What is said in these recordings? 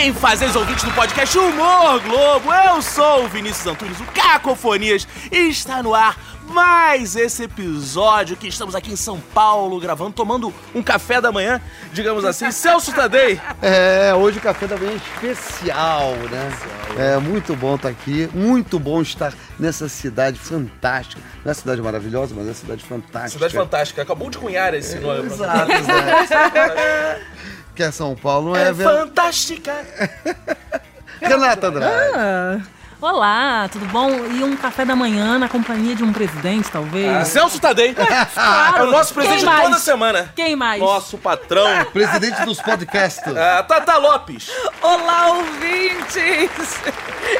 bem, fazeres ouvintes do podcast Humor Globo? Eu sou o Vinícius Antunes, o Cacofonias, e está no ar mais esse episódio que estamos aqui em São Paulo gravando, tomando um café da manhã, digamos assim. Celso Tadei. É, hoje o café da manhã é especial, né? É muito bom estar aqui, muito bom estar nessa cidade fantástica. Não é cidade maravilhosa, mas é cidade fantástica. Cidade fantástica, acabou de cunhar esse nome. Exato, exato. que é São Paulo, não é, É fantástica. Renata Andrade. Ah, olá, tudo bom? E um café da manhã na companhia de um presidente, talvez? Ah, Celso Tadei. É o nosso presidente toda semana. Quem mais? Nosso patrão. Presidente dos podcasts. Ah, Tata Lopes. Olá, ouvintes!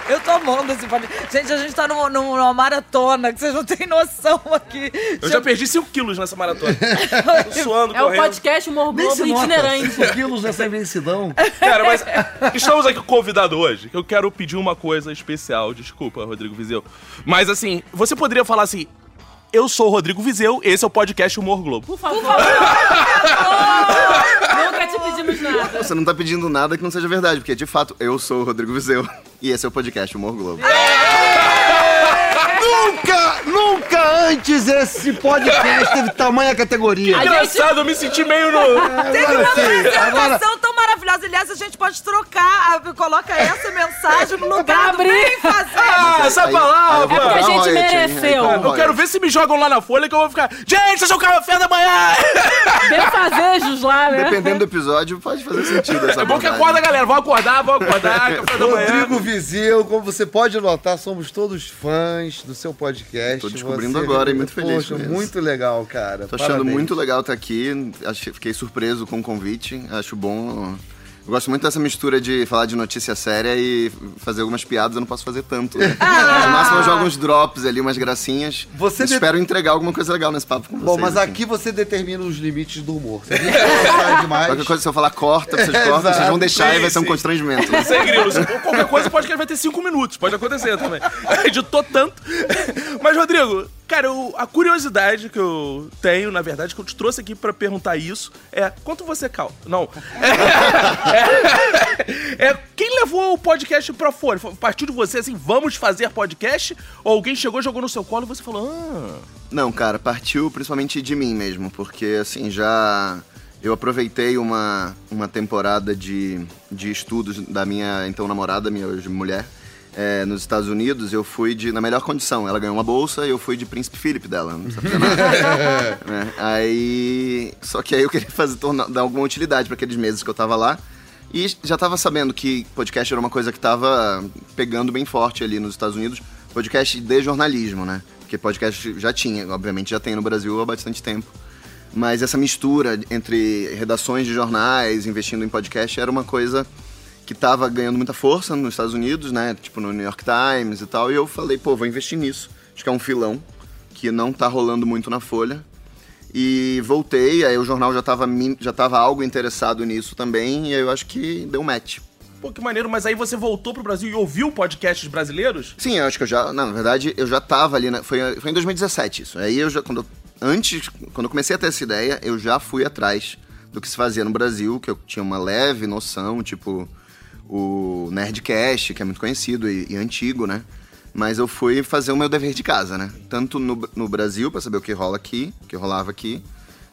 Eu tô amando esse podcast. Gente, a gente tá numa, numa maratona que vocês não têm noção aqui. Eu já perdi 5 quilos nessa maratona. Tô suando, É o correndo. podcast Humor Globo itinerante. 5 quilos nessa imensidão. Cara, mas estamos aqui com o convidado hoje, eu quero pedir uma coisa especial. Desculpa, Rodrigo Vizeu. Mas assim, você poderia falar assim: Eu sou o Rodrigo Vizeu, esse é o podcast Humor Globo. Por favor. Nunca te pedimos nada. Você não tá pedindo nada que não seja verdade, porque de fato eu sou o Rodrigo Vizeu e esse é o podcast Humor Globo. nunca, nunca antes esse podcast teve tamanha categoria. Engraçado, eu me senti meio no. Teve Agora uma apresentação maravilhosa. Aliás, a gente pode trocar, a- coloca essa mensagem no lugar do abrir. bem fazer. Ah, essa Aí- aí vou palavra! porque a gente hein? Aí mereceu. cobra Eu quero ver se me jogam lá na folha que eu vou ficar. Gente, vocês são o café da manhã! Bem-fazejos lá, né? Dependendo do episódio, pode fazer sentido essa É bom que acorda, galera. Vão acordar, vão acordar. Café da manhã. Rodrigo Vizeu, como você pode notar, somos todos fãs do seu podcast. Tô descobrindo Você- agora e muito feliz Poxa, muito legal, cara. Tô achando Parabéns. muito legal estar aqui. Fiquei surpreso com o convite. Acho bom. Eu gosto muito dessa mistura de falar de notícia séria e fazer algumas piadas. Eu não posso fazer tanto. Né? No máximo eu jogo uns drops ali, umas gracinhas. Você de- Espero entregar alguma coisa legal nesse papo com vocês. Bom, mas assim. aqui você determina os limites do humor. Se a gente conversar demais... Qualquer coisa, se eu falar corta, vocês cortam, Exato. vocês vão deixar e vai ser um Sim, sim. constrangimento. né? Sem grilos. Qualquer coisa o podcast vai ter cinco minutos. Pode acontecer também. Editou tanto. Mas, Rodrigo, cara, eu- a curiosidade que eu tenho, na verdade, que eu te trouxe aqui pra perguntar isso é quanto você cal... Não. É, é- quem levou o podcast pra fora? Partiu de você assim, vamos fazer podcast? Ou alguém chegou, jogou no seu colo e você falou, ah... Não, cara, partiu principalmente de mim mesmo, porque assim, já. Eu aproveitei uma, uma temporada de, de estudos da minha então namorada, minha hoje mulher, é, nos Estados Unidos. Eu fui de, na melhor condição. Ela ganhou uma bolsa e eu fui de Príncipe Philip dela, não precisa fazer nada. né? Aí. Só que aí eu queria fazer, tornar, dar alguma utilidade para aqueles meses que eu tava lá. E já tava sabendo que podcast era uma coisa que tava pegando bem forte ali nos Estados Unidos. Podcast de jornalismo, né? Porque podcast já tinha, obviamente já tem no Brasil há bastante tempo. Mas essa mistura entre redações de jornais, investindo em podcast, era uma coisa que tava ganhando muita força nos Estados Unidos, né? Tipo no New York Times e tal. E eu falei, pô, vou investir nisso. Acho que é um filão que não tá rolando muito na Folha. E voltei, aí o jornal já tava, já tava algo interessado nisso também, e aí eu acho que deu match. Pô, que maneiro, mas aí você voltou pro Brasil e ouviu podcasts brasileiros? Sim, eu acho que eu já. Não, na verdade, eu já tava ali. Na, foi, foi em 2017 isso. Aí eu já. Quando, antes, quando eu comecei a ter essa ideia, eu já fui atrás do que se fazia no Brasil, que eu tinha uma leve noção, tipo o Nerdcast, que é muito conhecido e, e antigo, né? Mas eu fui fazer o meu dever de casa, né? Tanto no, no Brasil, pra saber o que rola aqui, o que rolava aqui,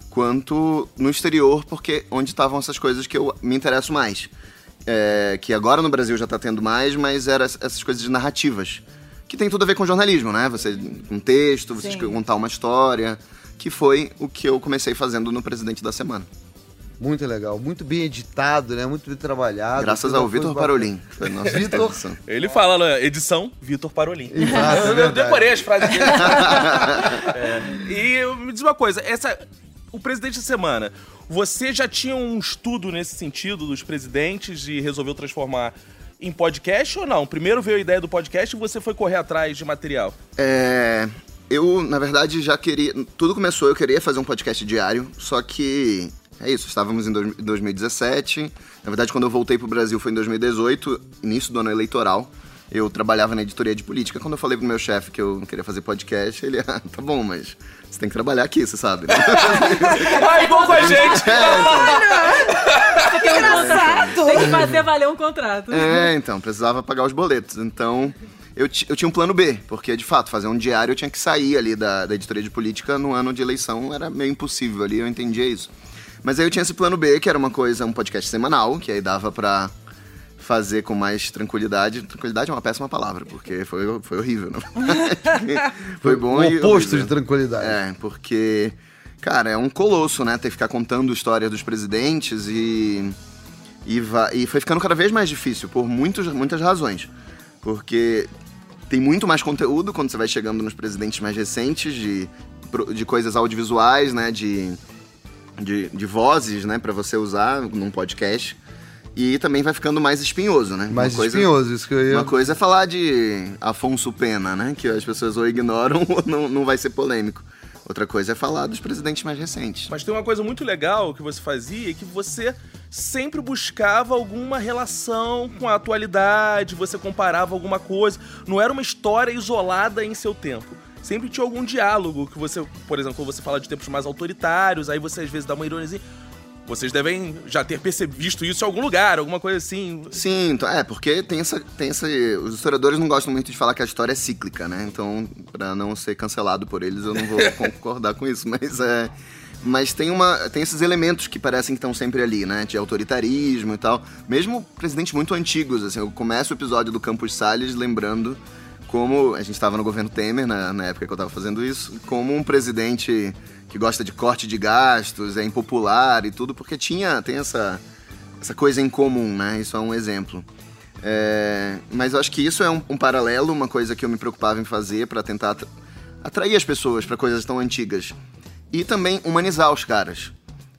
quanto no exterior, porque onde estavam essas coisas que eu me interesso mais. É, que agora no Brasil já tá tendo mais, mas eram essas coisas de narrativas. Que tem tudo a ver com jornalismo, né? Você, um texto, você Sim. contar uma história. Que foi o que eu comecei fazendo no Presidente da Semana. Muito legal, muito bem editado, né? Muito bem trabalhado. Graças ao Vitor. Parolin. Foi nossa Vitor? Ele fala na edição Vitor Parolin. Exato, é eu, eu verdade. decorei as frases dele. É, E eu- me diz uma coisa, essa, o presidente da semana, você já tinha um estudo nesse sentido dos presidentes e resolveu transformar em podcast ou não? Primeiro veio a ideia do podcast e você foi correr atrás de material. É, eu, na verdade, já queria. Tudo começou, eu queria fazer um podcast diário, só que. É isso, estávamos em dois- 2017. Na verdade, quando eu voltei pro Brasil foi em 2018, início do ano eleitoral. Eu trabalhava na editoria de política. Quando eu falei pro meu chefe que eu não queria fazer podcast, ele, ah, tá bom, mas você tem que trabalhar aqui, você sabe. né?" Ah, igual com a gente! Você tem um Engraçado. Tem que fazer fazer valer um contrato. É, então, precisava pagar os boletos. Então, eu, eu tinha um plano B, porque, de fato, fazer um diário eu tinha que sair ali da, da editoria de política no ano de eleição, era meio impossível ali, eu entendia isso. Mas aí eu tinha esse plano B, que era uma coisa, um podcast semanal, que aí dava pra fazer com mais tranquilidade. Tranquilidade é uma péssima palavra, porque foi, foi horrível, né? foi bom o e oposto horrível. de tranquilidade. É, porque, cara, é um colosso, né? Ter que ficar contando história dos presidentes e. E, e foi ficando cada vez mais difícil, por muitos, muitas razões. Porque tem muito mais conteúdo quando você vai chegando nos presidentes mais recentes, de, de coisas audiovisuais, né? De, de, de vozes, né? Pra você usar num podcast. E também vai ficando mais espinhoso, né? Mais Uma coisa- espinhoso, isso que eu ia. uma coisa é falar de Afonso Pena, né? Que as pessoas ou ignoram ou não, não vai ser polêmico. Outra coisa é falar dos presidentes mais recentes. Mas tem uma coisa muito legal que você fazia, que você sempre buscava alguma relação com a atualidade, você comparava alguma coisa. Não era uma história isolada em seu tempo. Sempre tinha algum diálogo que você, por exemplo, quando você fala de tempos mais autoritários, aí você às vezes dá uma ironiazinha. Vocês devem já ter percebido visto isso em algum lugar, alguma coisa assim. Sim, é, porque tem essa, tem essa. Os historiadores não gostam muito de falar que a história é cíclica, né? Então, pra não ser cancelado por eles, eu não vou concordar com isso. Mas é. Mas tem, uma, tem esses elementos que parecem que estão sempre ali, né? De autoritarismo e tal. Mesmo presidentes muito antigos, assim. Eu começo o episódio do Campos Salles lembrando como. A gente estava no governo Temer, na, na época que eu estava fazendo isso, como um presidente que gosta de corte de gastos, é impopular e tudo, porque tinha, tem essa, essa coisa em comum, né? Isso é um exemplo. É, mas eu acho que isso é um, um paralelo, uma coisa que eu me preocupava em fazer para tentar atra- atrair as pessoas para coisas tão antigas. E também humanizar os caras.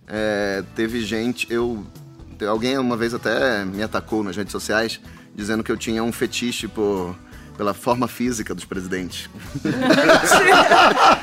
É, teve gente, eu. Alguém uma vez até me atacou nas redes sociais dizendo que eu tinha um fetiche por, pela forma física dos presidentes.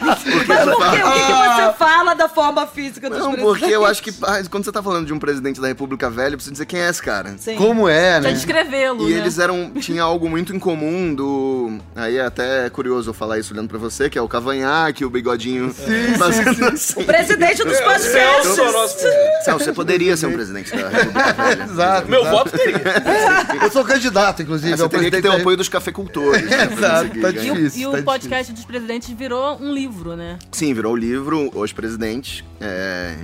Mas por quê? O que, que você fala da forma física dos Não, presidentes? porque eu acho que ah, quando você tá falando de um presidente da República Velha, precisa dizer quem é esse cara. Sim. Como é, Pra né? descrevê-lo, E né? eles eram. Tinha algo muito em comum do. Aí é até curioso eu falar isso olhando pra você, que é o cavanhaque, o bigodinho. fazendo assim. Presidente dos podcasts. Celso é o nosso Celso, você poderia ser um presidente da República Velha. Exato. Meu exato. voto teria. Eu sou candidato, inclusive. É, você teria que ter o apoio dos cafeicultores. Né, Exato, conseguir tá. E o, difícil, e o tá podcast dos presidentes virou um livro, né? Sim, virou o livro Os Presidentes, é,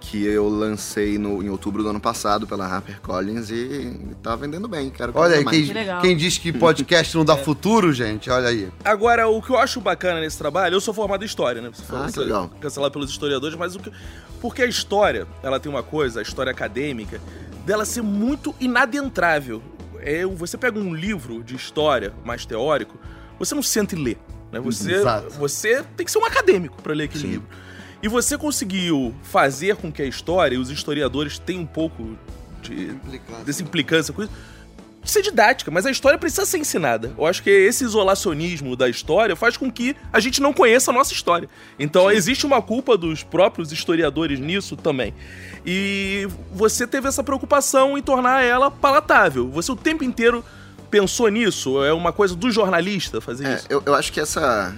que eu lancei no, em outubro do ano passado pela HarperCollins e tá vendendo bem. Quero Olha aí, quem, Que quem diz que podcast não dá futuro, gente, olha aí. Agora, o que eu acho bacana nesse trabalho, eu sou formado em história, né? Você falou Ah, que que legal. Cancelado pelos historiadores, mas o que. Porque a história, ela tem uma coisa, a história acadêmica, dela ser muito inadentrável. É, você pega um livro de história mais teórico, você não senta e lê. Né? Você, Exato. você tem que ser um acadêmico para ler aquele Sim. livro. E você conseguiu fazer com que a história e os historiadores tenham um pouco de, dessa implicância com isso, ser didática, mas a história precisa ser ensinada. Eu acho que esse isolacionismo da história faz com que a gente não conheça a nossa história. Então existe uma culpa dos próprios historiadores nisso também. E você teve essa preocupação em tornar ela palatável. Você o tempo inteiro pensou nisso? É uma coisa do jornalista fazer É, isso? eu, eu acho que essa,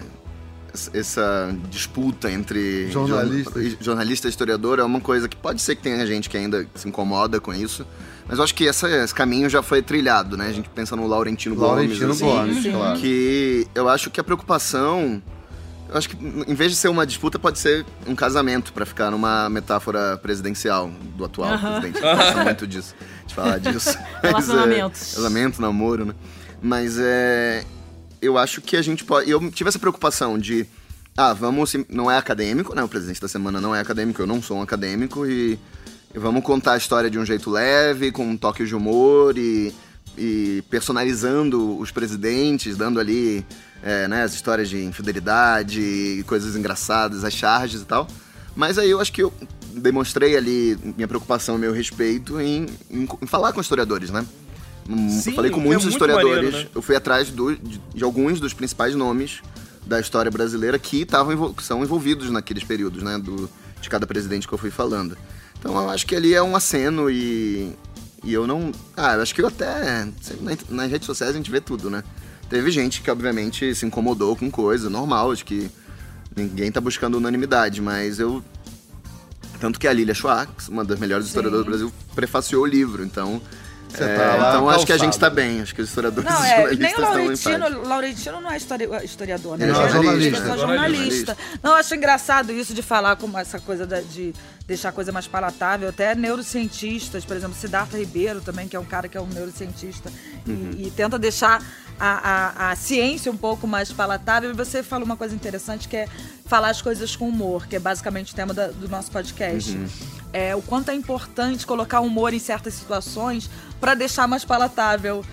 essa disputa entre Jornalistas. jorna- jornalista e historiador é uma coisa que pode ser que tenha gente que ainda se incomoda com isso, mas eu acho que essa- esse caminho já foi trilhado, né? A gente pensa no Laurentino, Laurentino Gomes, assim, Gomes, sim. claro. que eu acho que a preocupação eu acho que em vez de ser uma disputa pode ser um casamento pra ficar numa metáfora presidencial do atual Aham. presidente. Eu gosto muito disso, de falar disso. Mas, é, casamento, namoro, né? Mas é eu acho que a gente pode. Eu tive essa preocupação de. Ah, vamos. Não é acadêmico, né? O presidente da semana não é acadêmico, eu não sou um acadêmico e, e vamos contar a história de um jeito leve, com um toque de humor e, e personalizando os presidentes, dando ali é, né, as histórias de infidelidade, coisas engraçadas, as charges e tal. Mas aí eu acho que eu demonstrei ali minha preocupação, meu respeito em, em- em falar com historiadores, né? Hum, Sim, eu falei com é muitos muito historiadores. maneiro, né? Eu fui atrás do- de, de alguns dos principais nomes da história brasileira que estavam são envolvidos naqueles períodos, né? Do, de cada presidente que eu fui falando. Então eu acho que ali é um aceno e. E eu não. Ah, eu acho que eu até. nas redes sociais a gente vê tudo, né? Teve gente que, obviamente, se incomodou com coisa, normal, acho que ninguém tá buscando unanimidade, mas eu. Tanto que a Lilia Schwartz, uma das melhores historiadoras do Brasil, prefaciou o livro, então Você É, tá lá então acho que a gente calçado. tá bem. Acho que os historiadores Não, e é, nem estão em Laurentino. Laurentino não é histori- historiador, né? Ele é é jornalista. jornalista. jornalista. Não, eu acho engraçado isso de falar como essa coisa da- de deixar a coisa mais palatável. Até neurocientistas, por exemplo, Siddhartha Ribeiro também, que é um cara que é um neurocientista e- Uhum. e, tenta deixar a, a- a ciência um pouco mais palatável. E você fala uma coisa interessante que é falar as coisas com humor, que é basicamente o tema da- do nosso podcast. Uhum. É, o quanto é importante colocar humor em certas situações para deixar mais palatável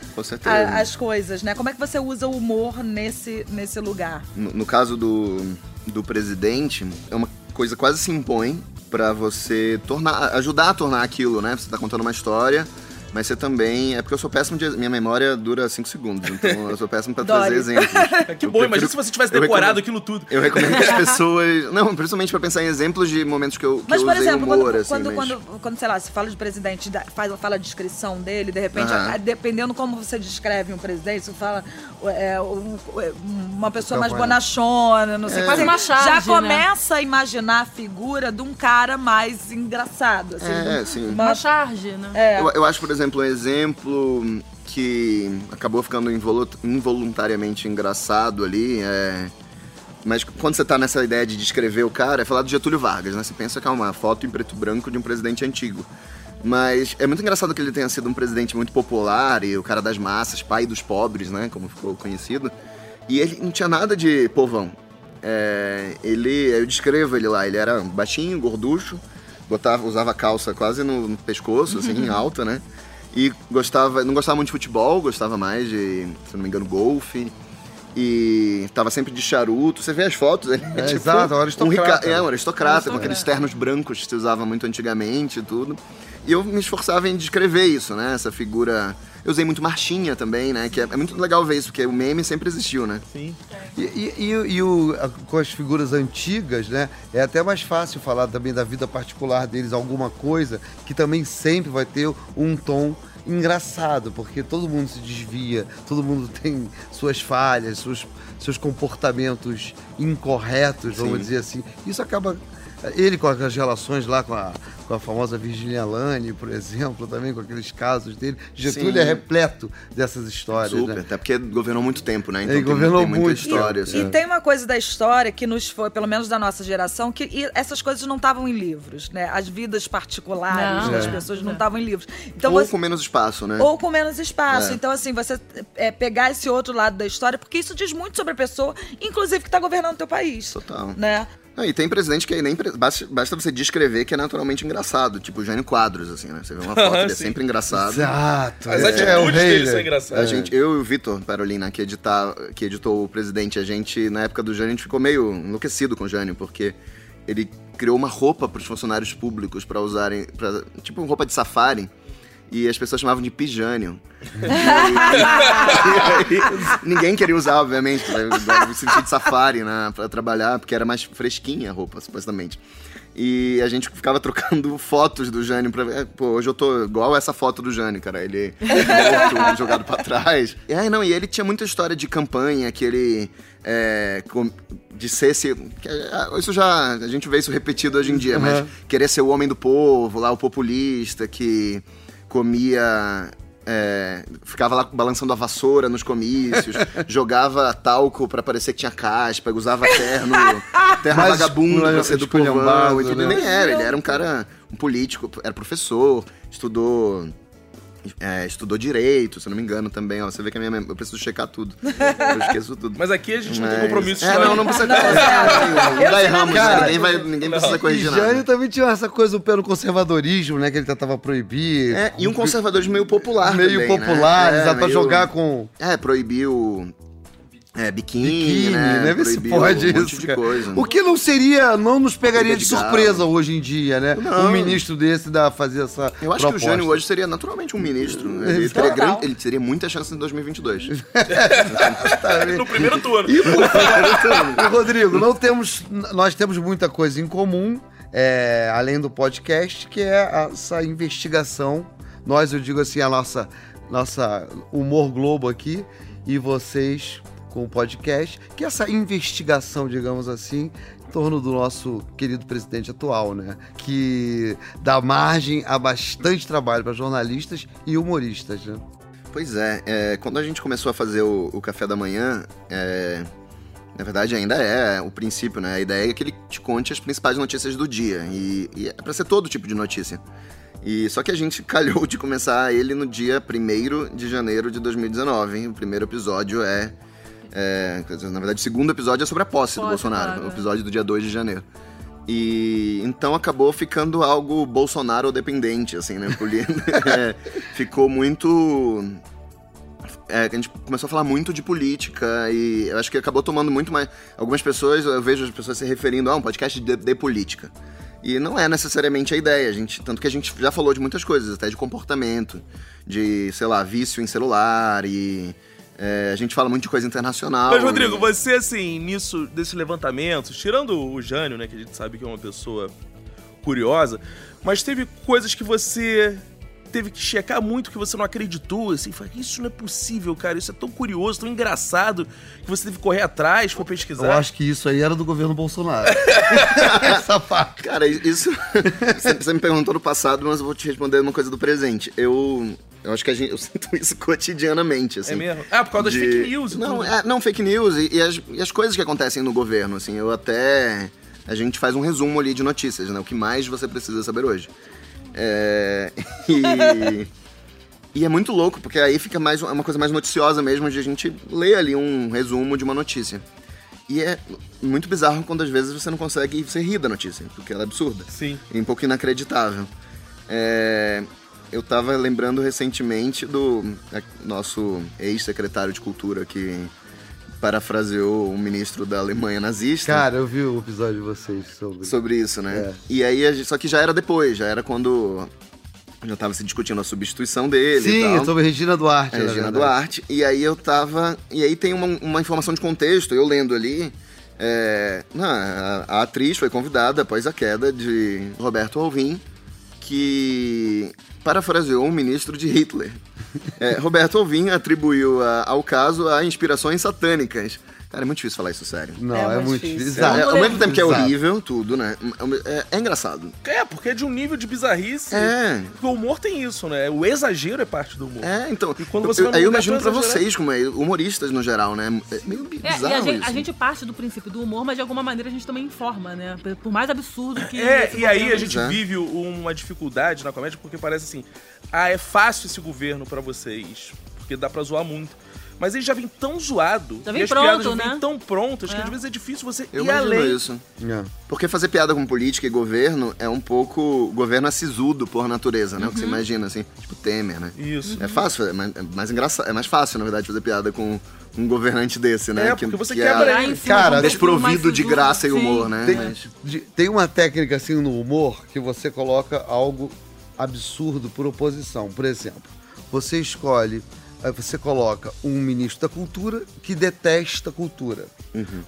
a- as coisas, né? Como é que você usa o humor nesse, nesse lugar? No, no caso do, do presidente, é uma coisa quase se impõe pra você tornar, ajudar a tornar aquilo, né? Você tá contando uma história, mas você também. É porque eu sou péssimo de. Minha memória dura 5 segundos, então eu sou péssimo pra trazer exemplos. Que Eu bom, prefiro- imagina se você tivesse decorado recomendo- aquilo tudo. Eu recomendo que as pessoas. Não, principalmente pra pensar em exemplos de momentos que eu, que Mas, eu por usei exemplo, humor, quando, assim. quando, mas- quando, quando, sei lá, você fala de presidente, faz, fala a descrição dele, de repente, Aham. a- dependendo como você descreve um presidente, você fala é, um- uma pessoa mais bonachona, não sei. Quase uma charge, Já né? começa a imaginar a figura de um cara mais engraçado. Assim, É, um- sim. uma- Uma charge, né? é. Eu, eu acho, por exemplo, um exemplo que acabou ficando involu- involuntariamente engraçado ali. É... Mas quando você tá nessa ideia de descrever o cara, é falar do Getúlio Vargas, né? Você pensa que é uma foto em preto e branco de um presidente antigo. Mas é muito engraçado que ele tenha sido um presidente muito popular e o cara das massas, pai dos pobres, né? Como ficou conhecido. E ele não tinha nada de povão. É, ele, eu descrevo ele lá, ele era baixinho, gorducho, botava, usava calça quase no, no pescoço, assim, alta, né? E gostava, não gostava muito de futebol, gostava mais de, se não me engano, golfe. E tava sempre de charuto. Você vê as fotos, ele é, tipo exato, um um aristocrata. rica, é, um aristocrata, com aqueles ternos brancos que se usava muito antigamente e tudo. E eu me esforçava em descrever isso, né? Essa figura. Eu usei muito marchinha também, né? Que é, é muito legal ver isso, porque o meme sempre existiu, né? Sim. E, e- e e o- a- com as figuras antigas, né? É até mais fácil falar também da vida particular deles, alguma coisa que também sempre vai ter um tom engraçado, porque todo mundo se desvia, todo mundo tem suas falhas, seus, seus comportamentos incorretos, vamos Sim. dizer assim. Isso acaba. Ele com as relações lá com a, com a famosa Virginia Lane, por exemplo, também com aqueles casos dele. Getúlio Sim. é repleto dessas histórias. Super, né? até porque governou muito tempo, né? Então Ele tem, governou tem muita muito história. tempo. assim. E tem uma coisa da história que nos foi, pelo menos da nossa geração, que e essas coisas não estavam em livros, né? As vidas particulares Não, das é. pessoas não estavam em livros. Então Ou você- com menos espaço, né? ou com menos espaço. É. Então, assim, você é, pegar esse outro lado da história, porque isso diz muito sobre a pessoa, inclusive que está governando o teu país. Total. Né? Não, e tem presidente que nem pre- basta, basta você descrever que é naturalmente engraçado, tipo o Jânio Quadros, assim, né? Você vê uma foto, ele é sempre engraçado. Exato. As é, atitudes é o rei, dele são engraçadas. A gente, eu e o Vitor Parolina, que, editar, que editou o presidente, a gente, na época do Jânio, a gente ficou meio enlouquecido com o Jânio, porque ele criou uma roupa para os funcionários públicos para usarem, pra, tipo roupa de safari, e as pessoas chamavam de pijânio. E e aí, ninguém queria usar, obviamente, no sentido de safari, né, pra trabalhar, porque era mais fresquinha a roupa, supostamente. E a gente ficava trocando fotos do Jânio pra ver. é, Pô, hoje eu tô igual essa foto do Jânio, cara. Ele morto, jogado pra trás. E aí, não, e ele tinha muita história de campanha, que ele. É, com- de ser esse. é, Isso já. A gente vê isso repetido hoje em dia, mas Uhum. querer ser o homem do povo, lá, o populista, que comia. é, ficava lá balançando a vassoura nos comícios, jogava talco pra parecer que tinha caspa, usava terno, terno Mais vagabundo pra ser do povão né? E nem era, ele era um cara, um político, era professor, estudou. É, estudou direito, se eu não me engano também, ó. Você vê que a minha eu preciso checar tudo. Eu esqueço tudo. Mas aqui a gente não tem Mas- compromisso É, histórico. não, não precisa. Não, Não, dá erramos, né? Cara, Ninguém, vai, ninguém precisa E corrigir Jânio nada. também tinha essa coisa pelo conservadorismo, né? Que ele tentava proibir. É, e um conservadorismo meio popular meio também, né? popular, É, exato, pra meio- jogar com É, proibiu é, biquíni, biquíni, né? né? Vê se Proibiu pode um isso. monte de cara. coisa. O que não seria, não nos pegaria de de surpresa galo. hoje em dia, né? Não. Um ministro desse da fazer essa. Eu acho que o proposta. Jânio hoje seria naturalmente um ministro. Ele teria, grande, ele teria muita chance em 2022. No primeiro turno. E, Rodrigo, não temos, nós temos muita coisa em comum, é, além do podcast, que é essa investigação. Nós, eu digo assim, a nossa, nossa humor globo aqui, e vocês com o podcast, que é essa investigação, digamos assim, em torno do nosso querido presidente atual, né? Que dá margem a bastante trabalho para jornalistas e humoristas, né? Pois é, é, quando a gente começou a fazer o, o café da manhã, é, na verdade ainda é o princípio, né? A ideia é que ele te conte as principais notícias do dia. E, e é pra ser todo tipo de notícia. E só que a gente calhou de começar ele no dia 1 de janeiro de 2019. hein? O primeiro episódio é, é, Na verdade, o segundo episódio é sobre a posse, do Posse, Bolsonaro. claro, o episódio do dia 2 de janeiro. E então acabou ficando algo Bolsonaro dependente, assim, né? É, ficou muito. É, a gente começou a falar muito de política e eu acho que acabou tomando muito mais. Algumas pessoas, eu vejo as pessoas se referindo a um podcast de, de política. E não é necessariamente a ideia, a gente, tanto que a gente já falou de muitas coisas, até de comportamento, de, sei lá, vício em celular e. é, a gente fala muito de coisa internacional. Mas, Rodrigo, e- você, assim, nisso, desse levantamento, tirando o Jânio, né, que a gente sabe que é uma pessoa curiosa, mas teve coisas que você teve que checar muito que você não acreditou, assim, falei, isso não é possível, cara, isso é tão curioso, tão engraçado, que você teve que correr atrás, foi pesquisar. Eu acho que isso aí era do governo Bolsonaro. Essa parte. Cara, isso. você você me perguntou no passado, mas eu vou te responder uma coisa do presente. Eu. Eu acho que a gente, eu sinto isso cotidianamente, assim. É mesmo? Ah, por causa das de- fake news Não, é, não, fake news e, e as, e as coisas que acontecem no governo, assim. Eu até. A gente faz um resumo ali de notícias, né? O que mais você precisa saber hoje. É. E. E é muito louco, porque aí fica mais é uma coisa mais noticiosa mesmo, de a gente ler ali um resumo de uma notícia. E é muito bizarro quando às vezes você não consegue você rir da notícia, porque ela é absurda. Sim. E um pouco inacreditável. É, eu tava lembrando recentemente do é, nosso ex-secretário de Cultura que parafraseou um ministro da Alemanha nazista Cara, eu vi o episódio de vocês sobre. sobre isso, né? É. E aí, gente- só que já era depois, já era quando já tava se discutindo a substituição dele e Sim, sobre Regina Duarte. A na Regina. Duarte. E aí eu tava. E aí tem uma, uma informação de contexto, eu lendo ali. é, não, a, a atriz foi convidada após a queda de Roberto Alvim, que parafraseou um ministro de Hitler. É, Roberto Alvim atribuiu a- ao caso a inspirações satânicas. Cara, é muito difícil falar isso sério. Não, É é, muito difícil. difícil. É, ao mesmo tempo que é Exato. horrível, tudo, né? É, é engraçado. É, porque é de um nível de bizarrice. É. Porque o humor tem isso, né? O exagero é parte do humor. É, então. E quando eu- você aí eu lugar imagino tão pra vocês, como é, humoristas no geral, né? É meio É, bizarro e a gente, isso. a gente parte do princípio do humor, mas de alguma maneira a gente também informa, né? Por- mais absurdo que. É, e aí a gente é. vive uma dificuldade na comédia porque parece assim: ah, é fácil esse governo pra vocês, porque dá pra zoar muito. Mas ele já vem tão zoado, Já vem e as pronto, piadas já né? vêm tão prontas que É. às vezes é difícil você Eu ir imagino além. isso. É. Porque fazer piada com política e governo é um pouco. O governo é sisudo por natureza, né? O que Uhum. você imagina, assim. Tipo Temer, né? Isso. É fácil, é mais, é mais engraçado. É mais fácil, na verdade, fazer piada com um governante desse, né? É, porque você que quebra Lá ele. Cara, desprovido de graça e sim. humor, né? Tem, Mas- de- tem uma técnica assim no humor que você coloca algo absurdo por oposição. Por exemplo, você escolhe, você coloca um ministro da cultura que detesta a cultura.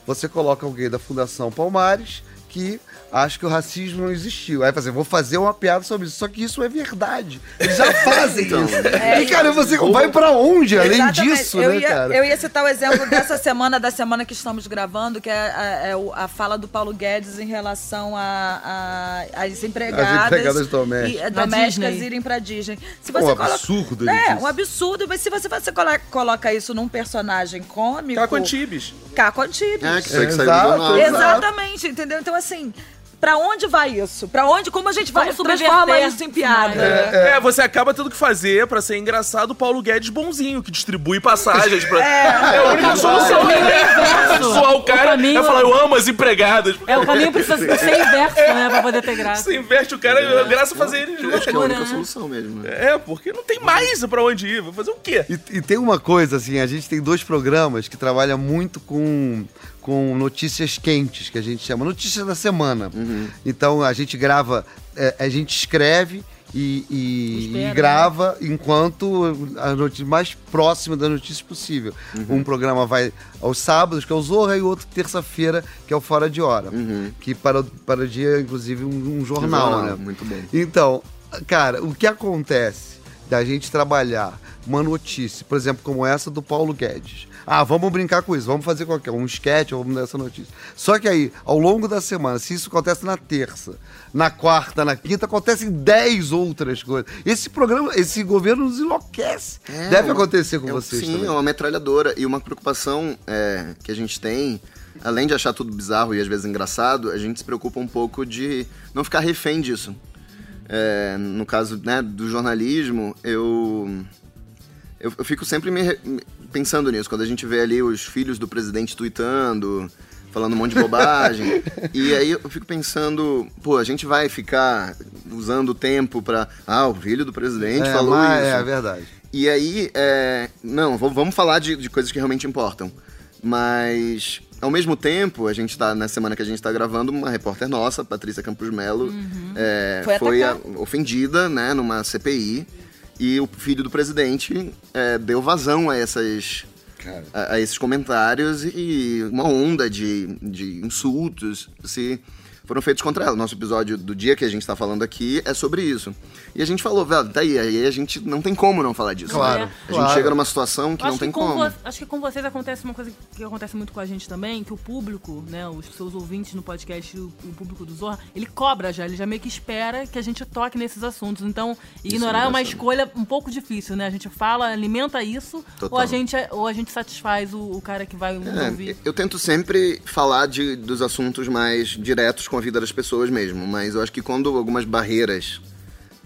Você coloca alguém da Fundação Palmares que acha que o racismo não existiu. Aí você, vou fazer uma piada sobre isso. Só que isso é verdade. Eles já fazem Então, isso. e cara, você vai pra onde além Exatamente. disso, eu né, ia, cara? Eu ia citar o exemplo dessa semana, da semana que estamos gravando, que é a, é a fala do Paulo Guedes em relação a- a- às empregadas, As empregadas domésticas. e, Na domésticas irem pra Disney. Se Um você coloca- absurdo É, disse. um absurdo. Mas se você, você coloca, coloca isso num personagem cômico... Caco Antibes. Caco Antibes. É, que foi que saiu exato. Exatamente, entendeu? Então, assim, pra onde vai isso? Pra onde, como a gente vai Como transforma subverter isso em piada? mais, É. você acaba tendo que fazer, pra ser engraçado, o Paulo Guedes bonzinho, que distribui passagens pra. É, a única solução. caminho é inverso. Zoar o cara O caminho- é falar, eu amo as empregadas. É, o caminho precisa ser inverso, né? Pra poder ter graça. Você inverte o cara, a graça é fazer ele. Acho que é a única né? solução mesmo. né? É, porque não tem mais pra onde ir. Vai fazer o quê? E, e tem uma coisa, assim, a gente tem dois programas que trabalham muito com, com notícias quentes, que a gente chama notícias da semana. Então a gente grava, é, a gente escreve e, e- Espera, e né? grava enquanto a notícia mais próxima da notícia possível. Um programa vai aos sábados, que é o Zorra, e outro terça-feira, que é o Fora de Hora. Que para, para o dia, inclusive, um, um jornal, jornal, né? muito bom. Então, cara, o que acontece da gente trabalhar uma notícia, por exemplo, como essa do Paulo Guedes. Ah, vamos brincar com isso, vamos fazer qualquer um sketch, vamos dar essa notícia. Só que aí, ao longo da semana, se isso acontece na terça, na quarta, na quinta, acontecem 10 outras coisas. Esse programa, esse governo nos enlouquece. É, Deve uma- acontecer com é, vocês Sim, também. é uma metralhadora. E uma preocupação é, que a gente tem, além de achar tudo bizarro e às vezes engraçado, a gente se preocupa um pouco de não ficar refém disso. É, no caso né, do jornalismo, eu, eu, eu fico sempre me pensando nisso. Quando a gente vê ali os filhos do presidente tweetando, falando um monte de bobagem. e aí eu fico pensando, pô, a gente vai ficar usando o tempo pra. Ah, o filho do presidente É, falou mas isso. é verdade. E aí, é, não, vamos falar de, de coisas que realmente importam. Mas, ao mesmo tempo, a gente tá, na semana que a gente tá gravando, uma repórter nossa, Patrícia Campos Melo, é, Foi foi, a- ofendida, né, numa CPI. E o filho do presidente é, deu vazão a essas... A, a esses comentários e uma onda de, de insultos se foram feitos contra ela. Nosso episódio do dia que a gente tá falando aqui é sobre isso. E a gente falou, velho, tá aí, aí a gente não tem como não falar disso. Claro, né? A claro. gente chega numa situação que não tem que com como. acho que com vocês acontece uma coisa que acontece muito com a gente também, que o público, né, os seus ouvintes no podcast, o, o público do Zorra, ele cobra já, ele já meio que espera que a gente toque nesses assuntos. Então, ignorar é uma escolha um pouco difícil, né? A gente fala, alimenta isso, Total. ou a gente ou a gente satisfaz o, o cara que vai É, ouvir. eu tento sempre falar de, dos assuntos mais diretos com a vida das pessoas mesmo, mas eu acho que quando algumas barreiras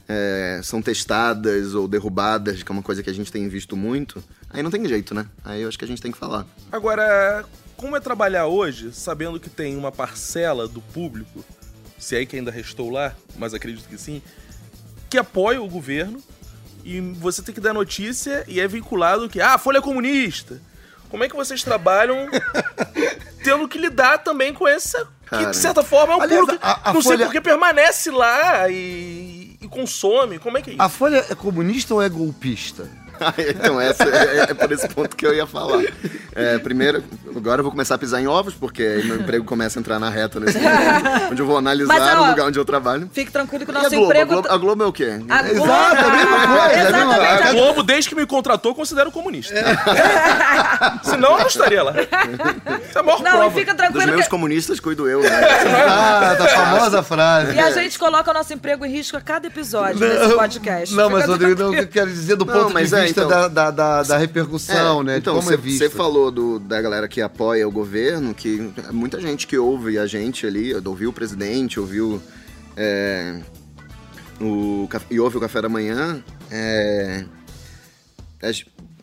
é, são testadas ou derrubadas, que é uma coisa que a gente tem visto muito, aí não tem jeito, né? Aí eu acho que a gente tem que falar. Agora, como é trabalhar hoje, sabendo que tem uma parcela do público, se é que ainda restou lá, mas acredito que sim, que apoia o governo e você tem que dar notícia e é vinculado que, ah, a Folha é comunista. Como é que vocês trabalham tendo que lidar também com essa. Que Cara. de certa forma é um Aliás, público. a- a não sei Folha- porque permanece lá e, e consome. Como é que é isso? A Folha é comunista ou é golpista? então, essa é, é por esse ponto que eu ia falar. É, primeiro, agora eu vou começar a pisar em ovos, porque aí meu emprego começa a entrar na reta nesse momento, onde eu vou analisar Mas, ó, o lugar onde eu trabalho. Fique tranquilo que o a nosso Globo? emprego. A Globo, a Globo é o quê? A Globo- Exato, a mesma coisa, é a. A Globo, desde que me contratou, eu considero comunista. Senão eu não estaria lá. Isso é a maior Não, prova. fica Dos tranquilo meus que. comunistas cuido eu, né? Ah, da famosa frase. E a gente coloca o nosso emprego em risco a cada episódio desse podcast. Não, Fica mas Rodrigo, não, o que tranquilo. eu quero dizer do Não, ponto de mas é, vista então- da, da, da, repercussão, né? de Então, você é você falou do, da galera que apoia o governo, que muita gente que ouve a gente ali, ouviu o presidente, ouviu é, o, e ouve o Café da Manhã, é,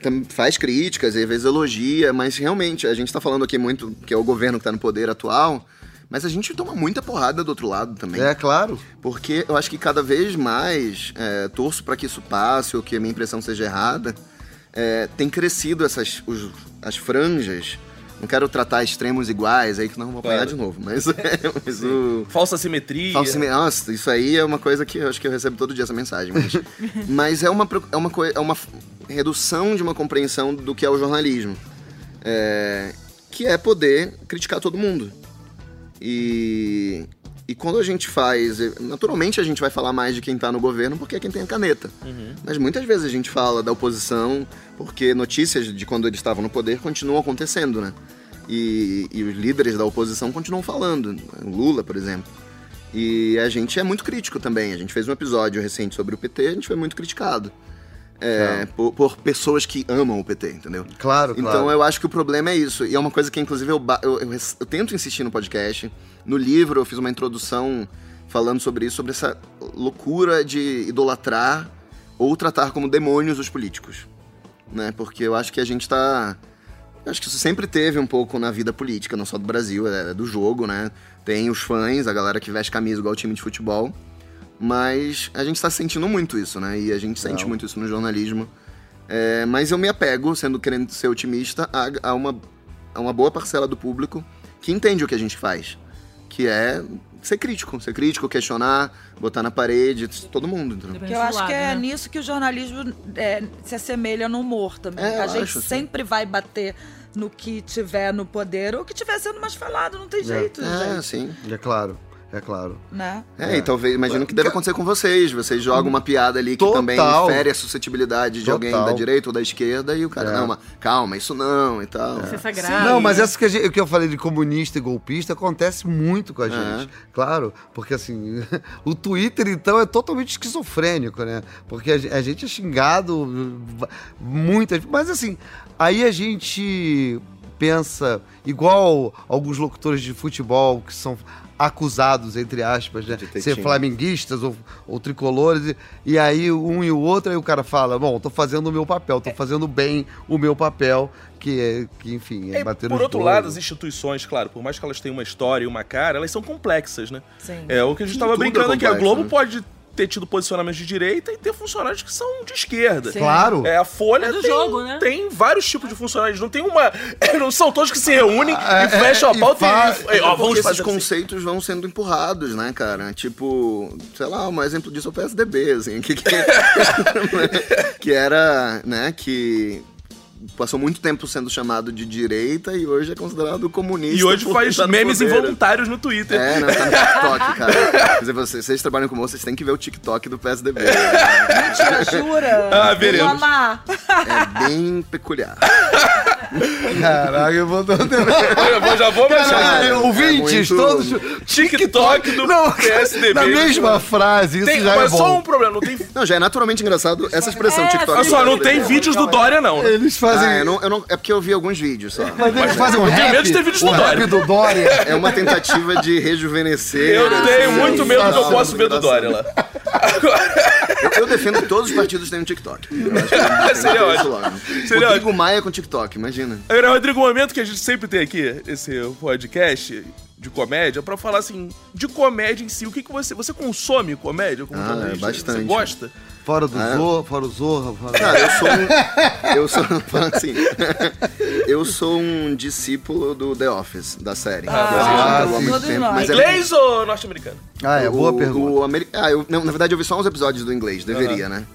tam- faz críticas e às vezes elogia, mas realmente a gente tá falando aqui muito que é o governo que tá no poder atual, mas a gente toma muita porrada do outro lado também. É, claro. Porque eu acho que cada vez mais é, torço para que isso passe ou que a minha impressão seja errada. é, tem crescido essas os- as franjas. Não quero tratar extremos iguais, aí que não vou apanhar Claro. de novo. Mas, mas o. Falsa simetria. Falso- Nossa, isso aí é uma coisa que eu acho que eu recebo todo dia essa mensagem. Mas, mas é, uma, é, uma, é uma redução de uma compreensão do que é o jornalismo. É, que é poder criticar todo mundo. E, e quando a gente faz. Naturalmente a gente vai falar mais de quem tá no governo porque é quem tem a caneta. Mas muitas vezes a gente fala da oposição porque notícias de quando eles estavam no poder continuam acontecendo, né? E, e os líderes da oposição continuam falando. Lula, por exemplo. E a gente é muito crítico também. A gente fez um episódio recente sobre o PT, a gente foi muito criticado. É, por, por pessoas que amam o PT, entendeu? Claro, Então claro. eu acho que o problema é isso. E é uma coisa que, inclusive, eu, eu, eu eu tento insistir no podcast. No livro, eu fiz uma introdução falando sobre isso, sobre essa loucura de idolatrar ou tratar como demônios os políticos. Né? Porque eu acho que a gente tá. Eu acho que isso sempre teve um pouco na vida política, não só do Brasil, é do jogo, né? Tem os fãs, a galera que veste camisa igual time de futebol. Mas a gente tá sentindo muito isso, né? E a gente sente muito isso no jornalismo. É, mas eu me apego, sendo querendo ser otimista, a, a uma, a uma boa parcela do público que entende o que a gente faz. Que é ser crítico. Ser crítico, questionar, botar na parede, todo mundo, entendeu? Que eu acho que é né? nisso que o jornalismo é, se assemelha no humor também. É, a gente acho, sim. sempre vai bater no que tiver no poder ou que tiver sendo mais falado, não tem jeito, É, gente. sim. É claro. É claro. né? É, e talvez, imagino que deve acontecer com vocês. Vocês jogam uma piada ali que Total. também fere a suscetibilidade de alguém Total. da direita ou da esquerda e o cara, É. não, mas calma, isso não e tal. Isso é sagrado. Não, mas essa que, a gente- o que eu falei de comunista e golpista acontece muito com a É. gente. Claro, porque assim, o Twitter então é totalmente esquizofrênico, né? Porque a, ge- a gente é xingado muitas. Mas assim, aí a gente pensa, igual alguns locutores de futebol que são acusados, entre aspas, né? De Ser flamenguistas ou, ou tricolores, e, e aí um e o outro, aí o cara fala, bom, tô fazendo o meu papel, tô fazendo bem o meu papel, que é, que enfim, é É, bater por outro dois. lado, as instituições, claro, por mais que elas tenham uma história e uma cara, elas são complexas, né? Sim. É o que a gente tava Tudo é brincando aqui. A Globo né? pode ter tido posicionamentos de direita e ter funcionários que são de esquerda. Sim. Claro. É, a Folha É do tem, jogo, né? tem vários tipos de funcionários. Não tem uma. Não são todos que se reúnem Ah, e fecham é, a e pauta fa- e. e ó, vamos esses fazer assim. conceitos vão sendo empurrados, né, cara? Tipo, sei lá, um exemplo disso é o PSDB, assim, que, que, que era, né, que passou muito tempo sendo chamado de direita e hoje é considerado comunista. E hoje faz memes poder. involuntários no Twitter. É, não, tá no TikTok, cara. Quer dizer, vocês, vocês trabalham com moça, vocês têm que ver o TikTok do PSDB. né? Mentira, jura? Ah, veremos. É bem peculiar. Caraca, eu vou dar Eu vou- já vou baixar. Caralho, ouvintes, é muito- todos. TikTok do Não, PSDB. Na mesma frase, isso Tem, já é mas só bom. um problema, não tem. Não, já é naturalmente engraçado essa expressão É, TikTok. Olha do só, não tem vídeos do Dória, não. né? Eles fazem. Ah, eu não, eu não, é porque eu vi alguns vídeos só. Mas eles fazem um eu tenho medo de ter vídeos do Dória. do Dória. É uma tentativa de rejuvenescer. Eu tenho muito medo do que eu posso ver do. Dória lá. Eu, eu defendo que todos os partidos TikTok. Que tem que Seria ótimo. Seria Rodrigo Maia com TikTok, imagina. Agora, Rodrigo, um momento que a gente sempre tem aqui, esse podcast de comédia, pra falar assim, de comédia em si, o que, que você. Você consome comédia como Ah, jornalista? bastante. Você gosta? Fora do Ah, é? Zorra, fora o Zorra. Fora... Cara, eu sou um. Eu sou. falando assim. eu sou um discípulo do The Office, da série. Ah, há sim. muito tempo, mas é- Inglês ou norte-americano? Ah, é, boa o, pergunta. O ameri... Ah, eu, não, na verdade eu vi só uns episódios do inglês, deveria, né?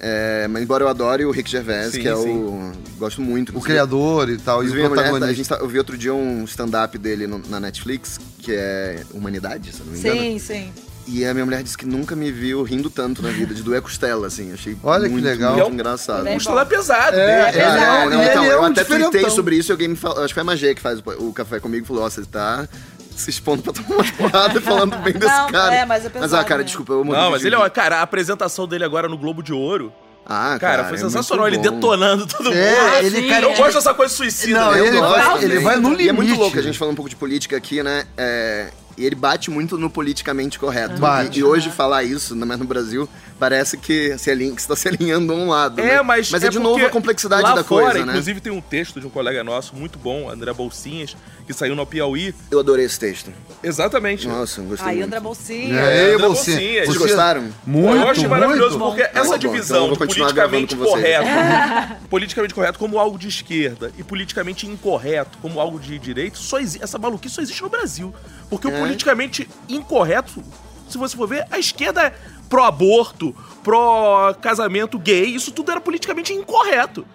É, mas embora eu adore o Rick Gervais, Sim, que é sim. o. Gosto muito. O criador e tal, e o a mulher, a protagonista. gente tá- eu vi outro dia um stand-up dele no- na Netflix, que é Humanidade, se eu não me engano. Sim, sim. E a minha mulher disse que nunca me viu rindo tanto na vida, de doer a costela, assim. Achei Olha que muito, legal. muito é um- engraçado. Ele é O lá pesado. É, né? é, É, não, não, então, ele é eu um até tuitei sobre isso e alguém me falou, acho que foi a Magê que faz o, o café comigo, falou, ó, você tá se expondo pra tomar umas porradas falando bem desse Não, cara. é, mas é Mas, ah, pesado, cara, né? desculpa, eu morri Não, mas ele é. Cara, a apresentação dele agora no Globo de Ouro. Ah, Cara, foi é sensacional. Ele bom. detonando todo mundo. É, ele, sim, cara, Eu gosto dessa coisa suicida. Não, né? ele gosto. ele vai no E é muito limite. louco a gente falando um pouco de política aqui, né? É, e ele bate muito no politicamente correto. Bate. E, e hoje falar isso, ainda mais no Brasil, parece que se alinha, que você tá se alinhando a um lado. É, né? mas, mas é, de novo a complexidade lá da fora, coisa, né? Inclusive tem um texto de um colega nosso, muito bom, André Bolsinhas, que saiu no Piauí. Eu adorei esse texto. Exatamente. Nossa, eu gostei Aí, muito. André Bolsinha. É, André você, Bolsinhas. Vocês você- gostaram? Muito, eu achei maravilhoso, muito. porque essa bom, divisão então politicamente correto, politicamente correto como algo de esquerda e politicamente incorreto como algo de direita, só exi- essa maluquice só existe no Brasil. Porque o É. politicamente incorreto, se você for ver, a esquerda é pró-aborto, pró-casamento gay, isso tudo era politicamente incorreto.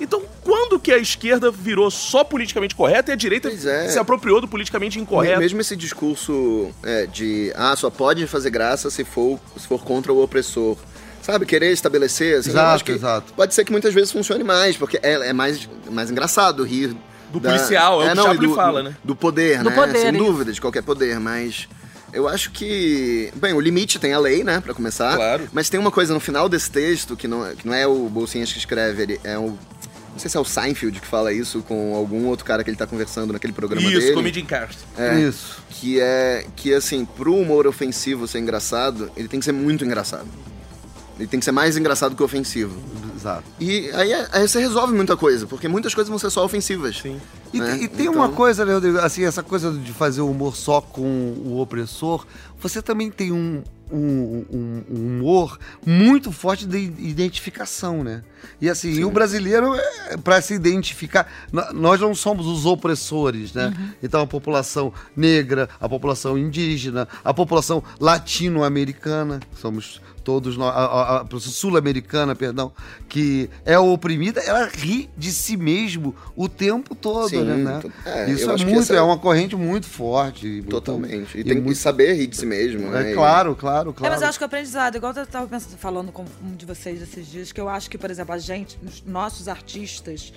Então, quando que a esquerda virou só politicamente correta e a direita é. se apropriou do politicamente incorreto? Mesmo esse discurso é, de ah, só pode fazer graça se for, se for contra o opressor. Sabe, querer estabelecer, assim, eu Exato, acho que exato. pode ser que muitas vezes funcione mais, porque é, é mais, mais engraçado rir. Do policial, é o que não, Chaplin do, fala, do- né? Do poder, Do né? poder, Sem isso. dúvida, de qualquer poder, mas eu acho que. Bem, o limite tem a lei, né, pra começar. Claro. Mas tem uma coisa no final desse texto, que não, é- que não é o Bolsinhas que escreve, ele é o. Não sei se é o Seinfeld que fala isso com algum outro cara que ele tá conversando naquele programa Isso, dele. Comedian Cast. É, Isso. Que é que, assim, pro humor ofensivo ser engraçado, ele tem que ser muito engraçado. Ele tem que ser mais engraçado que ofensivo. Exato. E aí, aí você resolve muita coisa, porque muitas coisas vão ser só ofensivas. Sim. E, né? e tem Então- uma coisa, né, Rodrigo? Assim, essa coisa de fazer o humor só com o opressor, você também tem um, um, um- um humor muito forte de identificação, né? E assim, e o brasileiro, é, para se identificar, nós não somos os opressores, né? Então a população negra, a população indígena, a população latino-americana, somos todos nós, a, a- a sul-americana, perdão, que é oprimida, ela ri de si mesmo o tempo todo, Sim, né? né? é, Isso é acho que muito, essa- é uma corrente muito forte. muito- Totalmente. E, e tem muito- que saber rir de si mesmo, né? É E- claro, claro, É, claro. mas eu acho que o aprendizado, igual eu tava pensando, falando com um de vocês esses dias, que eu acho que, por exemplo, a gente, os nossos artistas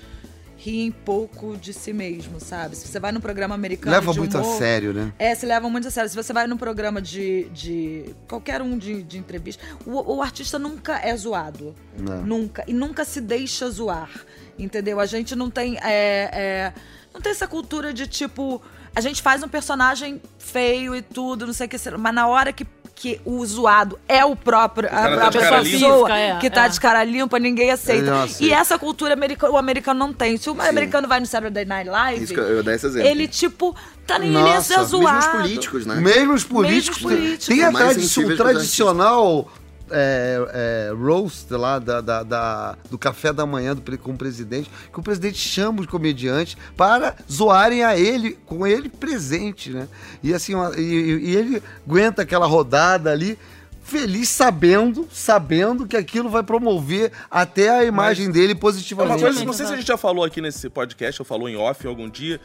riem pouco de si mesmo, sabe? Se você vai num programa americano Leva muito a humor, sério, né? É, se levam muito a sério. Se você vai num programa de. de qualquer um de, de entrevista, o, o artista nunca é zoado. Não. Nunca. E nunca se deixa zoar. Entendeu? A gente não tem. é, é, não tem essa cultura de tipo. A gente faz um personagem feio e tudo, não sei o que, mas na hora que. Que o zoado é o próprio, a, tá a pessoa limpa. pessoa É, que tá é. de cara limpa, ninguém aceita. Não E essa cultura americana, o americano não tem. Se o americano vai no Saturday Night Live, Isso que eu, esse exemplo. ele, tipo, tá nem ele Nossa, ia ser mesmo zoado. Mesmo os políticos, né? Mesmo os políticos. Mesmo os políticos. Tem a Mais tradici- sensíveis o que os tradicional é, é, roast lá da, da- da- do café da manhã do, com o presidente, que o presidente chama os comediantes para zoarem a ele, com ele presente, né? E assim, uma- e, e ele aguenta aquela rodada ali. Feliz sabendo, sabendo que aquilo vai promover até a imagem dele É uma positivamente. coisa, não sei se a gente já falou aqui nesse podcast, ou falou em off em algum dia,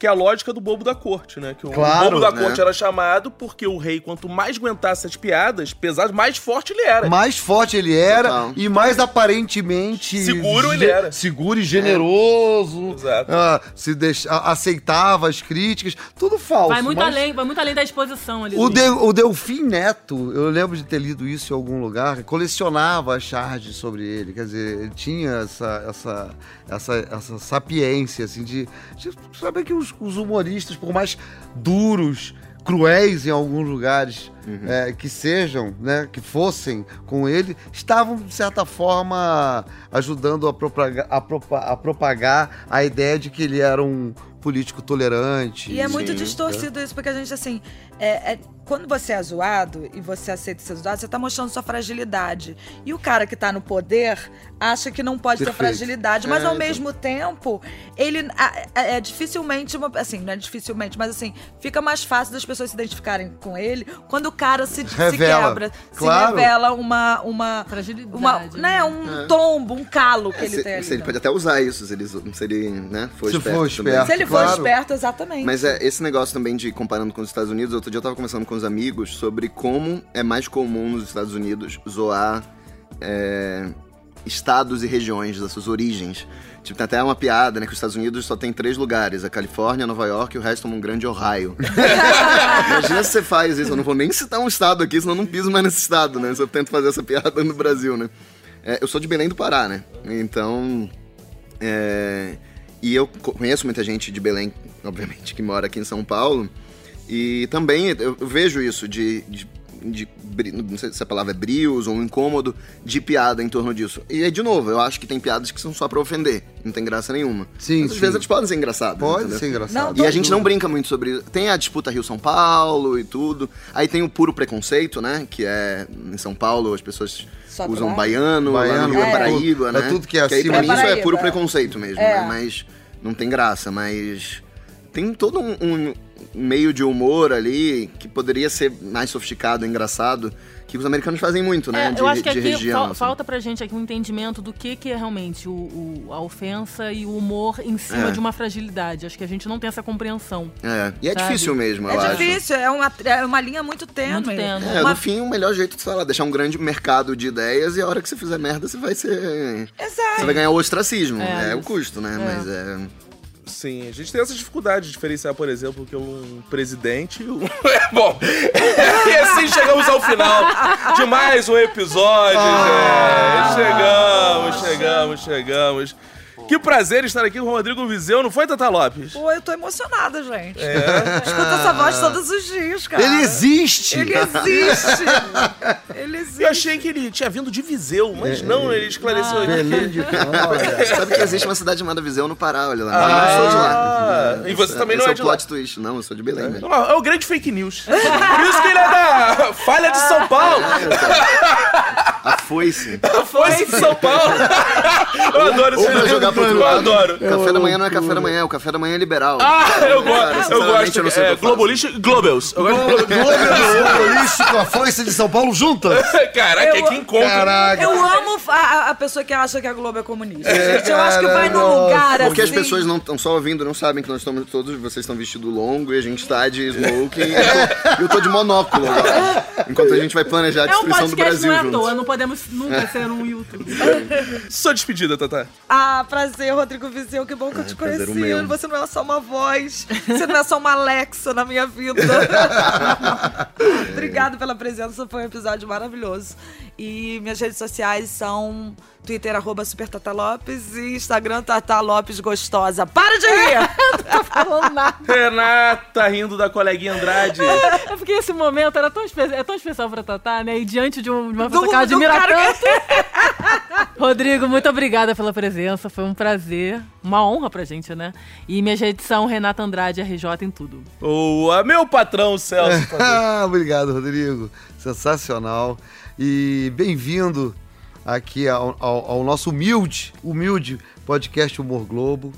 que é a lógica do bobo da corte, né? Que o Claro, bobo da né? corte era chamado porque o rei, quanto mais aguentasse as piadas pesadas, mais forte ele era. mais forte ele era Total. e mais aparentemente Seguro ele era. seguro e generoso Exato. ah, se deixa, aceitava as críticas tudo falso Vai muito mas além, vai muito além da exposição ali. o, De- o Delfim Neto eu lembro de ter lido isso em algum lugar colecionava as charges sobre ele quer dizer ele tinha essa essa essa, essa sapiência assim de, de saber que os, os humoristas por mais duros cruéis em alguns lugares é, que sejam, né, que fossem com ele, estavam, de certa forma, ajudando a propagar a, propa- a propagar a ideia de que ele era um político tolerante. E é muito Sim, distorcido isso, porque a gente, assim, é- é- quando você é zoado e você aceita ser zoado, você tá mostrando sua fragilidade. E o cara que tá no poder acha que não pode ter Perfeito. fragilidade, mas É, ao então. mesmo tempo, ele é, é dificilmente, uma, assim, não é dificilmente, mas assim, fica mais fácil das pessoas se identificarem com ele quando o cara se, se Revela. quebra, Claro. se revela uma. uma Fragilidade, Uma, né? né, um tombo, um calo que É, ele se, tem ali. se ele né? pode até usar isso, se ele, se ele né, for Se esperto. for esperto. Se ele for claro. esperto, exatamente. Mas é, esse negócio também de comparando com os Estados Unidos, outro dia eu tava conversando com os amigos sobre como é mais comum nos Estados Unidos zoar é, estados e regiões das suas origens. Tipo, tem até uma piada, né, que os Estados Unidos só tem três lugares, a Califórnia, Nova York e o resto é um grande Ohio. Imagina se você faz isso, eu não vou nem citar um estado aqui, senão eu não piso mais nesse estado, né, se eu tento fazer essa piada no Brasil, né. É, eu sou de Belém do Pará, né, então... É, e eu co- conheço muita gente de Belém, obviamente, que mora aqui em São Paulo. E também eu vejo isso de, de, de não sei se a palavra é brios ou um incômodo de piada em torno disso. E aí, de novo, eu acho que tem piadas que são só pra ofender, não tem graça nenhuma. Sim, Mas, às sim. vezes eles podem ser engraçadas. Pode entendeu? ser engraçado. E a gente não brinca muito sobre isso. Tem a disputa Rio-São Paulo e tudo. Aí tem o puro preconceito, né? Que é em São Paulo as pessoas Só usam pra- baiano, lá Baiano, no Rio é é. Paraíba, É né? tudo que é aí acima pra mim disso. isso é puro é. preconceito mesmo, É. né? Mas não tem graça, mas tem todo um, um meio de humor ali que poderia ser mais sofisticado, engraçado, que os americanos fazem muito, né? É, de, eu acho que de aqui região. fal- assim. falta pra gente aqui um entendimento do que, que é realmente o, o- a ofensa e o humor em cima É. de uma fragilidade. Acho que a gente não tem essa compreensão. É, e é Sabe? difícil mesmo, eu É acho. difícil, é uma, é uma linha muito tênue. Muito tênue. É, Uma- no fim, o melhor jeito de, lá, deixar um grande mercado de ideias e a hora que você fizer merda, você vai ser. Exato. Você vai ganhar o ostracismo. É, É, o custo, né? Mas é. Sim, a gente tem essa dificuldade de diferenciar, por exemplo, que um presidente um... É, bom, e assim chegamos ao final de mais um episódio, gente. Chegamos, chegamos, chegamos. Que prazer estar aqui com o Rodrigo Vizeu, não foi, Tata Lopes? Pô, eu tô emocionada, gente. É. Escuta essa voz todos os dias, cara. Ele existe! Ele existe. Ele existe. Eu achei que ele tinha vindo de Viseu, mas não, ele esclareceu aqui. Belém de Olha. Sabe que existe uma cidade chamada Viseu no Pará, olha lá. eu não sou de lá. Ah, e você também Esse não é é de lá. plot twist. Não, eu sou de Belém mesmo. Não, É o grande fake news. Por isso que ele é da falha de São Paulo. A foice. A foice de São Paulo. Eu adoro Ou esse pra jogar outro Eu adoro. Café da manhã não é café da manhã, é o café da manhã liberal. Ah, eu, gosto. é, eu faço. Globalist e Globals. Eu gosto de Globalista com a foice de São Paulo juntas. Caraca, Eu- que encontro. Caraca. Eu amo a, a pessoa que acha que a Globo é comunista. gente. Eu acho que vai num caralho. lugar Porque assim. as pessoas não estão só ouvindo, não sabem que nós estamos todos, vocês estão vestidos longo e a gente tá de smoking e eu tô, eu tô de monóculo agora. Enquanto a gente vai planejar a É um destruição do podcast, Brasil não é à toa. Não podemos nunca ser um YouTube. Sua despedida, Tata. Ah, prazer, Rodrigo Vizeu, que bom que eu te prazer conheci. meu. Você não é só uma voz, você não é só uma Alexa na minha vida. Obrigado pela presença, foi um episódio maravilhoso. E minhas redes sociais são Twitter, arroba Super Tata Lopes e Instagram, Tata Lopes Gostosa. Para de rir! Não falando nada. Renata rindo da coleguinha Andrade. É porque esse momento era tão, espe é tão especial pra Tatá, né? E diante de, um, de uma Do- pessoa que ela admira cara tanto. Rodrigo, muito obrigada pela presença. Foi um prazer. Uma honra pra gente, né? E minha redes são Renata Andrade RJ em tudo. Boa, meu patrão Celso. Ah, Obrigado, Rodrigo. Sensacional. E bem-vindo aqui ao, ao- ao nosso humilde, humilde podcast Humor Globo.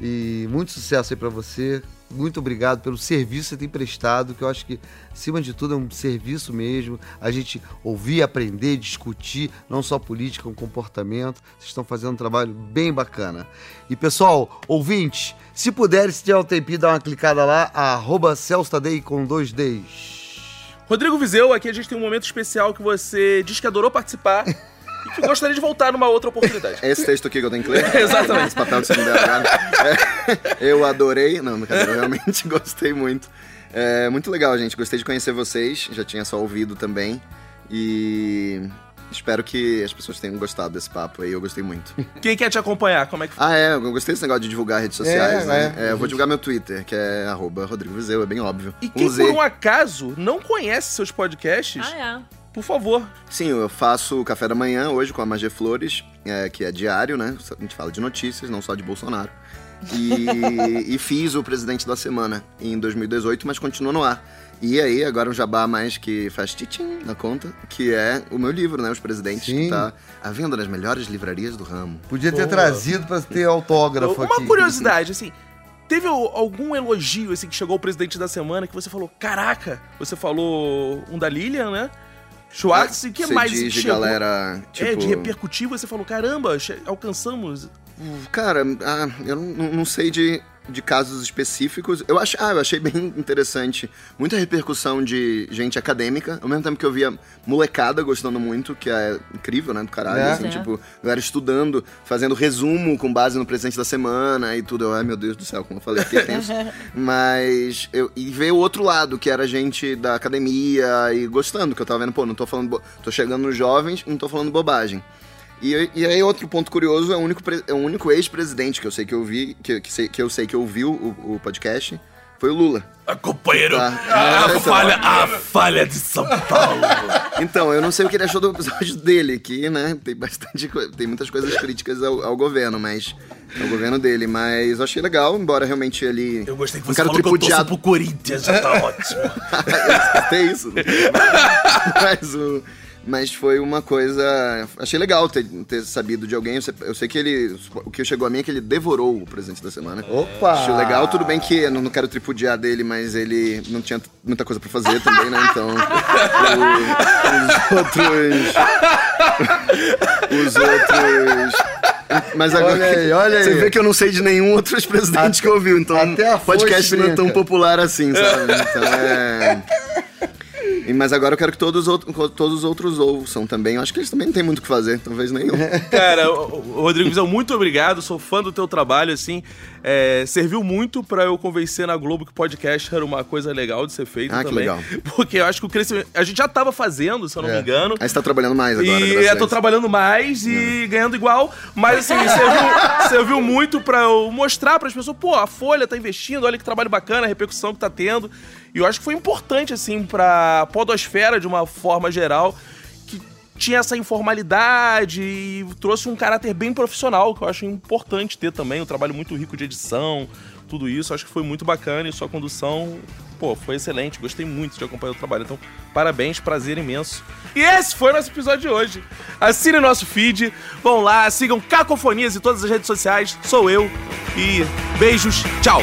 E muito sucesso aí pra você. Muito obrigado pelo serviço que você tem prestado, que eu acho que, acima de tudo, é um serviço mesmo. A gente ouvir, aprender, discutir, não só política, como comportamento. Vocês estão fazendo um trabalho bem bacana. E, pessoal, ouvintes, se puderem, se tiver um tempinho, dá uma clicada lá, arroba Celso Tadei com dois Ds. Rodrigo Vizeu, aqui a gente tem um momento especial que você diz que adorou participar e que gostaria de voltar numa outra oportunidade. É esse texto aqui que eu tenho que ler? Exatamente. Esse papel que você me deu agora. É, eu adorei. Não, brincadeira, eu realmente gostei muito. É muito legal, gente. Gostei de conhecer vocês. Já tinha só ouvido também. E espero que as pessoas tenham gostado desse papo aí. Eu gostei muito. Quem quer te acompanhar? Como é que Ah, é. Eu gostei desse negócio de divulgar redes sociais, É, né? é. É, eu vou divulgar meu Twitter, que é arroba Rodrigo Vizeu, é bem óbvio. E quem Z. por um acaso não conhece seus podcasts, Ah, por favor, Sim, eu faço o café da manhã hoje com a Magé Flores, é, que é diário, né? A gente fala de notícias, não só de Bolsonaro. E, e fiz o presidente da semana em 2018, mas continua no ar. E aí, agora um jabá mais que faz titim na conta, que é o meu livro, né? Os Presidentes, Sim. que tá à venda nas melhores livrarias do ramo. Podia ter Boa. trazido pra ter autógrafo uma aqui. curiosidade, assim, teve al- algum elogio, assim, que chegou ao presidente da semana que você falou, caraca, você falou um da Lilian, né? Schwartz, o que mais diz chegou? galera, tipo... É, de repercutir, você falou, caramba, alcançamos. Cara, ah, eu não, não sei de, de casos específicos. Eu acho, ah, eu achei bem interessante. Muita repercussão de gente acadêmica, ao mesmo tempo que eu via molecada gostando muito, que é incrível, né? Do caralho. É. Assim, É. tipo, galera estudando, fazendo resumo com base no presente da semana e tudo. Eu, Ai, meu Deus do céu, como eu falei, que tenso. Mas eu. E veio o outro lado, que era gente da academia e gostando, que eu tava vendo, pô, não tô falando. tô chegando nos jovens, não tô falando bobagem. E, e aí, outro ponto curioso é o único, é o único ex-presidente que eu sei que eu vi, que, que, sei, que eu sei que ouviu o, o podcast, foi o Lula. Ah, companheiro, Tá. a, É, então. falha, a falha de São Paulo. Então, eu não sei o que ele achou do episódio dele, que, né, tem bastante tem muitas coisas críticas ao, ao governo, mas. Ao governo dele, mas eu achei legal, embora realmente ele. Eu gostei que você falou que eu pro Corinthians, já tá ótimo. Até isso. mas, o, mas foi uma coisa. Achei legal ter, ter sabido de alguém. Eu sei, que ele. O que chegou a mim é que ele devorou o presente da semena. Opa! Acho legal, tudo bem que eu não, não quero tripudiar dele, mas ele não tinha muita coisa pra fazer também, né? Então. o- os outros. os outros. Mas agora. Olha aí, olha Você aí. vê que eu não sei de nenhum outro ex-presidente que ouviu, então até a o podcast não é tão popular assim, sabe? Então é. E- Mas agora eu quero que todos os, outros, todos os outros ouçam também. Eu acho que eles também não têm muito o que fazer, talvez nenhum. Cara, Rodrigo Vizão, muito obrigado. Sou fã do teu trabalho, assim. É, serviu muito pra eu convencer na Globo que podcast era uma coisa legal de ser feito Ah, que também. legal. Porque eu acho que o crescimento. A gente já tava fazendo, se eu não me É. engano. Aí você tá trabalhando mais agora, E eu tô trabalhando mais e ganhando igual. Mas assim, serviu, serviu muito pra eu mostrar pras pessoas, pô, a Folha tá investindo, olha que trabalho bacana, a repercussão que tá tendo. E eu acho que foi importante, assim, pra podosfera de uma forma geral, que tinha essa informalidade e trouxe um caráter bem profissional, que eu acho importante ter também, um trabalho muito rico de edição, tudo isso. Acho que foi muito bacana e sua condução pô, foi excelente. Gostei muito de acompanhar o trabalho. Então, parabéns, prazer imenso. E esse foi o nosso episódio de hoje. Assine nosso feed, vão lá, sigam Cacofonias em todas as redes sociais. Sou eu. E beijos, tchau!